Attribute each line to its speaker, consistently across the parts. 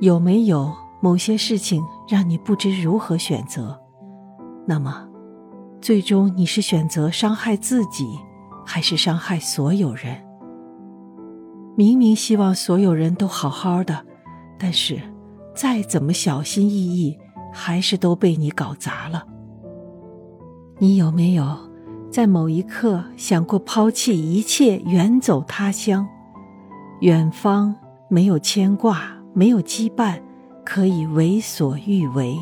Speaker 1: 有没有某些事情让你不知如何选择？那么，最终你是选择伤害自己，还是伤害所有人？明明希望所有人都好好的，但是再怎么小心翼翼，还是都被你搞砸了。你有没有在某一刻想过抛弃一切，远走他乡？远方没有牵挂，没有羁绊，可以为所欲为。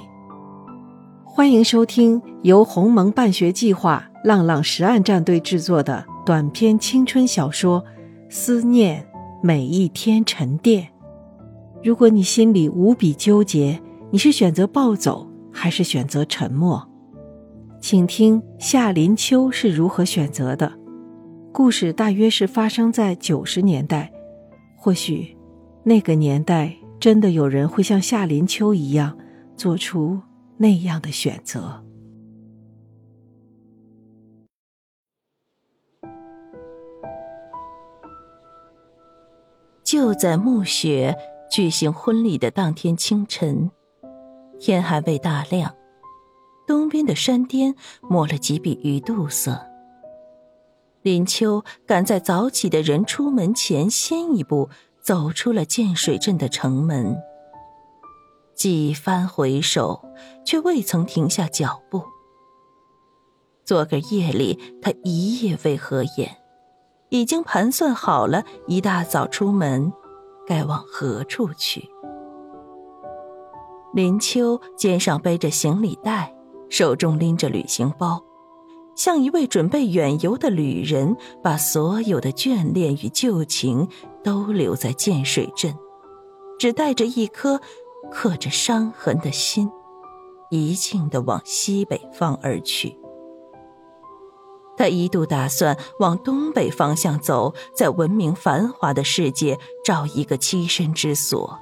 Speaker 1: 欢迎收听由鸿蒙办学计划浪浪实案战队制作的短篇青春小说《思念每一天沉淀》。如果你心里无比纠结，你是选择暴走还是选择沉默？请听夏林秋是如何选择的。故事大约是发生在九十年代，或许那个年代真的有人会像夏林秋一样做出。那样的选择。
Speaker 2: 就在暮雪举行婚礼的当天清晨，天还未大亮，东边的山巅抹了几笔鱼肚色。林秋赶在早起的人出门前先一步走出了建水镇的城门。几番回首，却未曾停下脚步。昨个夜里，他一夜未合眼，已经盘算好了，一大早出门，该往何处去。林秋肩上背着行李袋，手中拎着旅行包，像一位准备远游的旅人，把所有的眷恋与旧情都留在建水镇，只带着一颗。刻着伤痕的心，一径的往西北方而去。他一度打算往东北方向走，在文明繁华的世界找一个栖身之所，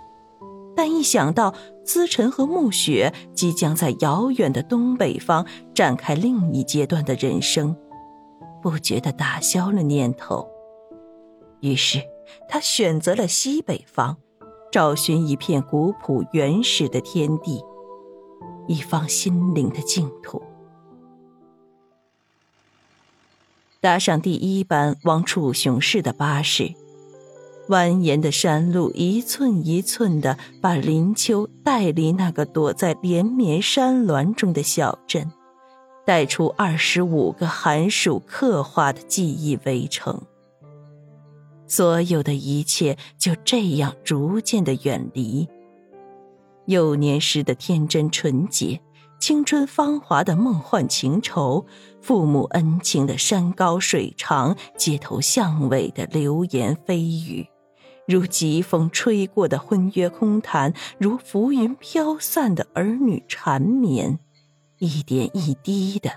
Speaker 2: 但一想到资晨和暮雪即将在遥远的东北方展开另一阶段的人生，不觉地打消了念头。于是，他选择了西北方。找寻一片古朴原始的天地，一方心灵的净土。搭上第一班往楚雄市的巴士，蜿蜒的山路一寸一寸的把林秋带离那个躲在连绵山峦中的小镇，带出二十五个寒暑刻画的记忆围城。所有的一切就这样逐渐的远离。幼年时的天真纯洁，青春芳华的梦幻情愁，父母恩情的山高水长，街头巷尾的流言蜚语，如疾风吹过的婚约空谈，如浮云飘散的儿女缠绵，一点一滴的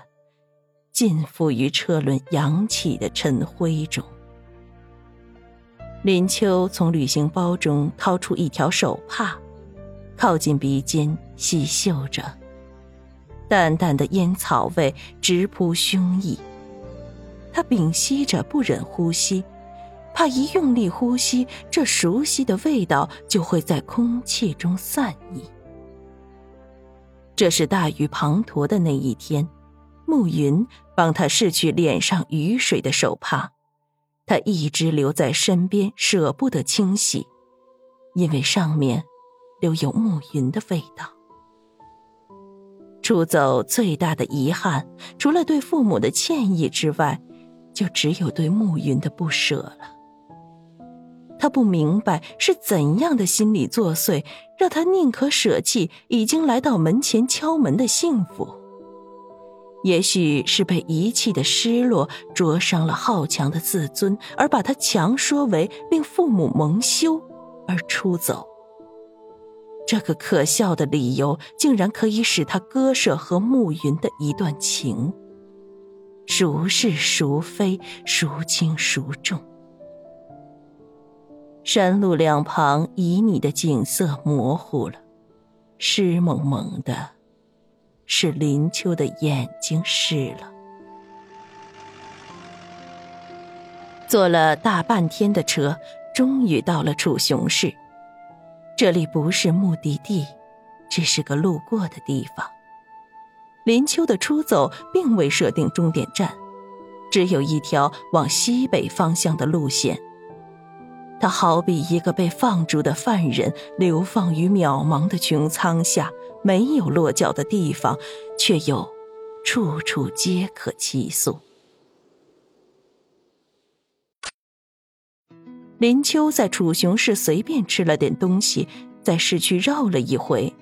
Speaker 2: 尽付于车轮扬起的尘灰中。林秋从旅行包中掏出一条手帕，靠近鼻尖细嗅着，淡淡的烟草味直扑胸臆。他屏息着，不忍呼吸，怕一用力呼吸，这熟悉的味道就会在空气中散逸。这是大雨滂沱的那一天，暮云帮他拭去脸上雨水的手帕。他一直留在身边，舍不得清洗，因为上面留有暮云的味道。出走最大的遗憾，除了对父母的歉意之外，就只有对暮云的不舍了。他不明白是怎样的心理作祟，让他宁可舍弃已经来到门前敲门的幸福。也许是被遗弃的失落灼伤了好强的自尊，而把他强说为令父母蒙羞而出走。这个可笑的理由，竟然可以使他割舍和暮云的一段情。孰是孰非，孰轻孰重？山路两旁旖旎的景色模糊了，湿蒙蒙的。是林秋的眼睛湿了。坐了大半天的车，终于到了楚雄市。这里不是目的地，只是个路过的地方。林秋的出走并未设定终点站，只有一条往西北方向的路线。他好比一个被放逐的犯人，流放于渺茫的穹苍下，没有落脚的地方，却又处处皆可栖宿。林秋在楚雄市随便吃了点东西，在市区绕了一回，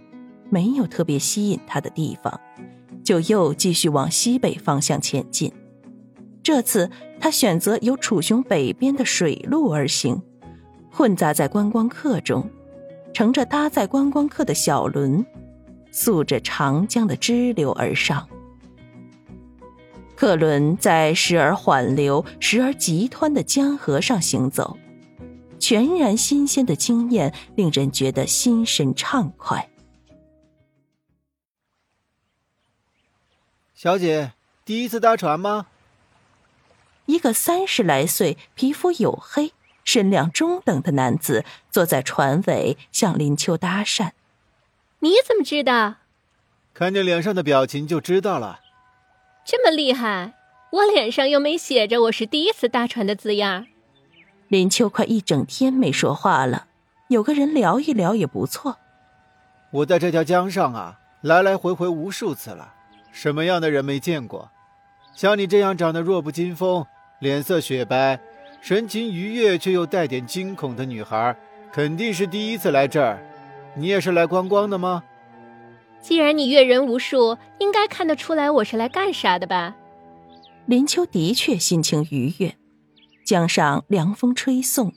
Speaker 2: 没有特别吸引他的地方。就又继续往西北方向前进。这次他选择由楚雄北边的水路而行，混杂在观光客中，乘着搭载观光客的小轮，溯着长江的支流而上。客轮在时而缓流、时而急湍的江河上行走，全然新鲜的经验令人觉得心神畅快。
Speaker 3: 小姐，第一次搭船吗？
Speaker 2: 一个三十来岁、皮肤黝黑、身量中等的男子坐在船尾，向林秋搭讪。
Speaker 4: 你怎么知道？
Speaker 3: 看你脸上的表情就知道了。
Speaker 4: 这么厉害？我脸上又没写着我是第一次搭船的字样。
Speaker 2: 林秋快一整天没说话了，有个人聊一聊也不错。
Speaker 3: 我在这条江上啊，来来回回无数次了。什么样的人没见过？像你这样长得弱不禁风、脸色雪白、神情愉悦却又带点惊恐的女孩，肯定是第一次来这儿。你也是来观光的吗？
Speaker 4: 既然你阅人无数，应该看得出来我是来干啥的吧？
Speaker 2: 林秋的确心情愉悦，江上凉风吹送，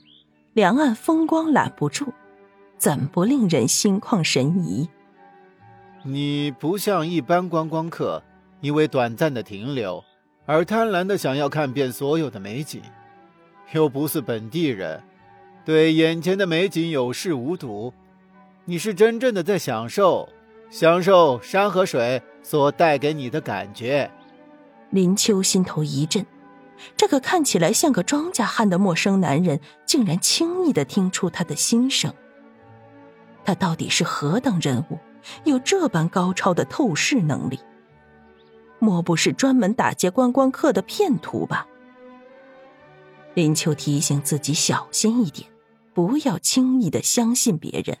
Speaker 2: 两岸风光揽不住，怎不令人心旷神怡？
Speaker 3: 你不像一般观光客，因为短暂的停留而贪婪的想要看遍所有的美景，又不是本地人，对眼前的美景有视无睹。你是真正的在享受，享受山和水所带给你的感觉。
Speaker 2: 林秋心头一震，这个看起来像个庄稼汉的陌生男人，竟然轻易的听出他的心声。他到底是何等人物？有这般高超的透视能力，莫不是专门打劫观光客的骗徒吧？林秋提醒自己小心一点，不要轻易的相信别人。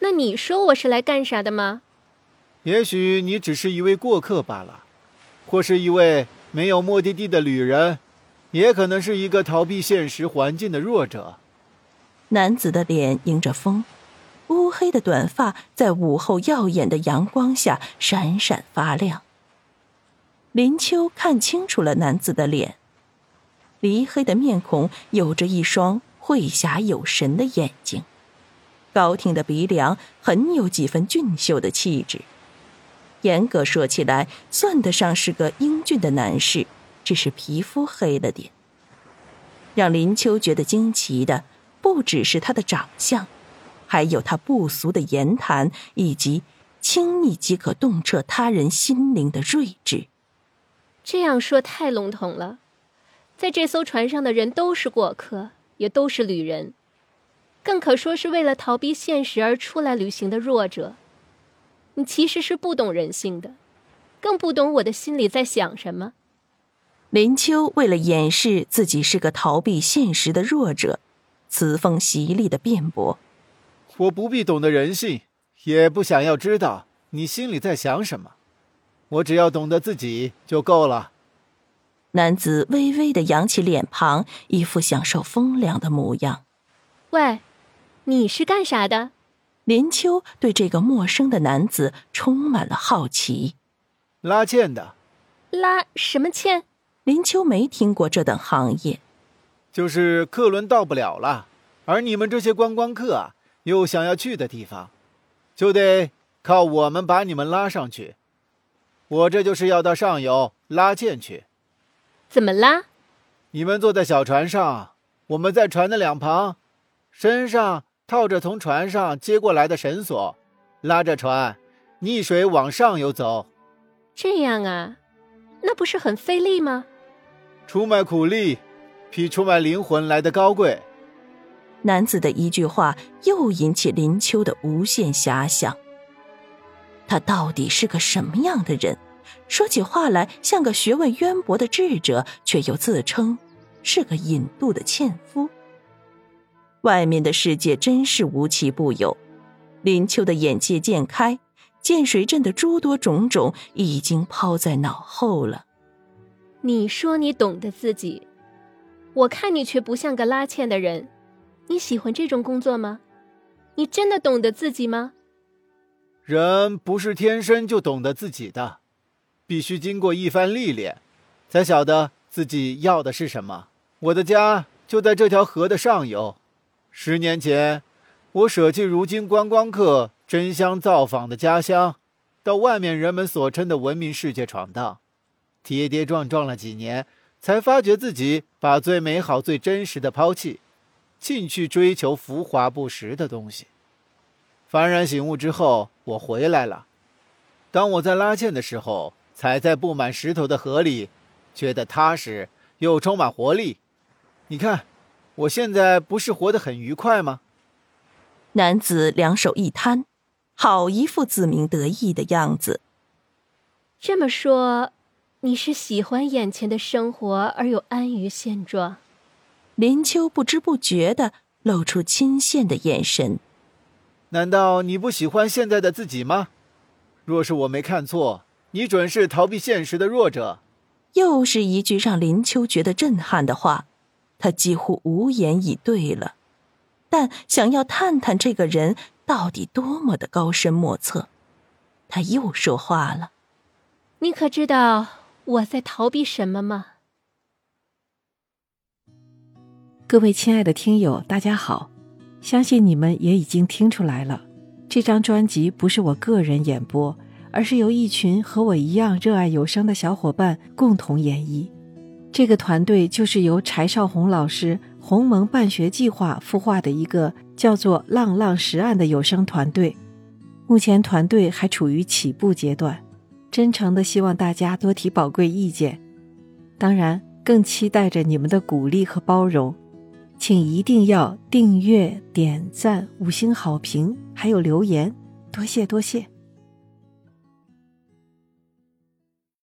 Speaker 4: 那你说我是来干啥的吗？
Speaker 3: 也许你只是一位过客罢了，或是一位没有目的地的旅人，也可能是一个逃避现实环境的弱者。
Speaker 2: 男子的脸迎着风。乌黑的短发在午后耀眼的阳光下闪闪发亮。林秋看清楚了男子的脸，离黑的面孔有着一双慧侠有神的眼睛，高挺的鼻梁很有几分俊秀的气质。严格说起来，算得上是个英俊的男士，只是皮肤黑了点。让林秋觉得惊奇的，不只是他的长相。还有他不俗的言谈，以及轻易即可洞彻他人心灵的睿智。
Speaker 4: 这样说太笼统了，在这艘船上的人都是过客，也都是旅人，更可说是为了逃避现实而出来旅行的弱者。你其实是不懂人性的，更不懂我的心里在想什么。
Speaker 2: 林秋为了掩饰自己是个逃避现实的弱者，词锋犀利的辩驳。
Speaker 3: 我不必懂得人性，也不想要知道你心里在想什么，我只要懂得自己就够了。
Speaker 2: 男子微微的扬起脸庞，一副享受风凉的模样。
Speaker 4: 喂，你是干啥的？
Speaker 2: 林秋对这个陌生的男子充满了好奇。
Speaker 3: 拉纤的。
Speaker 4: 拉什么纤？
Speaker 2: 林秋没听过这等行业。
Speaker 3: 就是客轮到不了了，而你们这些观光客啊。又想要去的地方，就得靠我们把你们拉上去。我这就是要到上游拉纤去。
Speaker 4: 怎么拉？
Speaker 3: 你们坐在小船上，我们在船的两旁，身上套着从船上接过来的绳索，拉着船逆水往上游走。
Speaker 4: 这样啊，那不是很费力吗？
Speaker 3: 出卖苦力，比出卖灵魂来的高贵。
Speaker 2: 男子的一句话又引起林秋的无限遐想。他到底是个什么样的人？说起话来像个学问渊博的智者，却又自称是个引渡的纤夫。外面的世界真是无奇不有。林秋的眼界渐开，建水镇的诸多种种已经抛在脑后了。
Speaker 4: 你说你懂得自己，我看你却不像个拉纤的人。你喜欢这种工作吗？你真的懂得自己吗？
Speaker 3: 人不是天生就懂得自己的，必须经过一番历练，才晓得自己要的是什么。我的家就在这条河的上游。十年前，我舍弃如今观光客争相造访的家乡，到外面人们所称的文明世界闯荡，跌跌撞撞了几年，才发觉自己把最美好、最真实的抛弃，进去追求浮华不实的东西。幡然醒悟之后，我回来了。当我在拉纤的时候，踩在布满石头的河里，觉得踏实又充满活力。你看，我现在不是活得很愉快吗？
Speaker 2: 男子两手一摊，好一副自鸣得意的样子。
Speaker 4: 这么说，你是喜欢眼前的生活而又安于现状？
Speaker 2: 林秋不知不觉的露出钦羡的眼神。
Speaker 3: 难道你不喜欢现在的自己吗？若是我没看错，你准是逃避现实的弱者。
Speaker 2: 又是一句让林秋觉得震撼的话，他几乎无言以对了。但想要探探这个人到底多么的高深莫测，他又说话了：“
Speaker 4: 你可知道我在逃避什么吗？”
Speaker 1: 各位亲爱的听友，大家好。相信你们也已经听出来了，这张专辑不是我个人演播，而是由一群和我一样热爱有声的小伙伴共同演绎。这个团队就是由柴少红老师“鸿蒙办学计划”孵化的一个叫做“浪浪实案”的有声团队。目前团队还处于起步阶段，真诚的希望大家多提宝贵意见，当然更期待着你们的鼓励和包容。请一定要订阅、点赞、五星好评，还有留言，多谢多谢。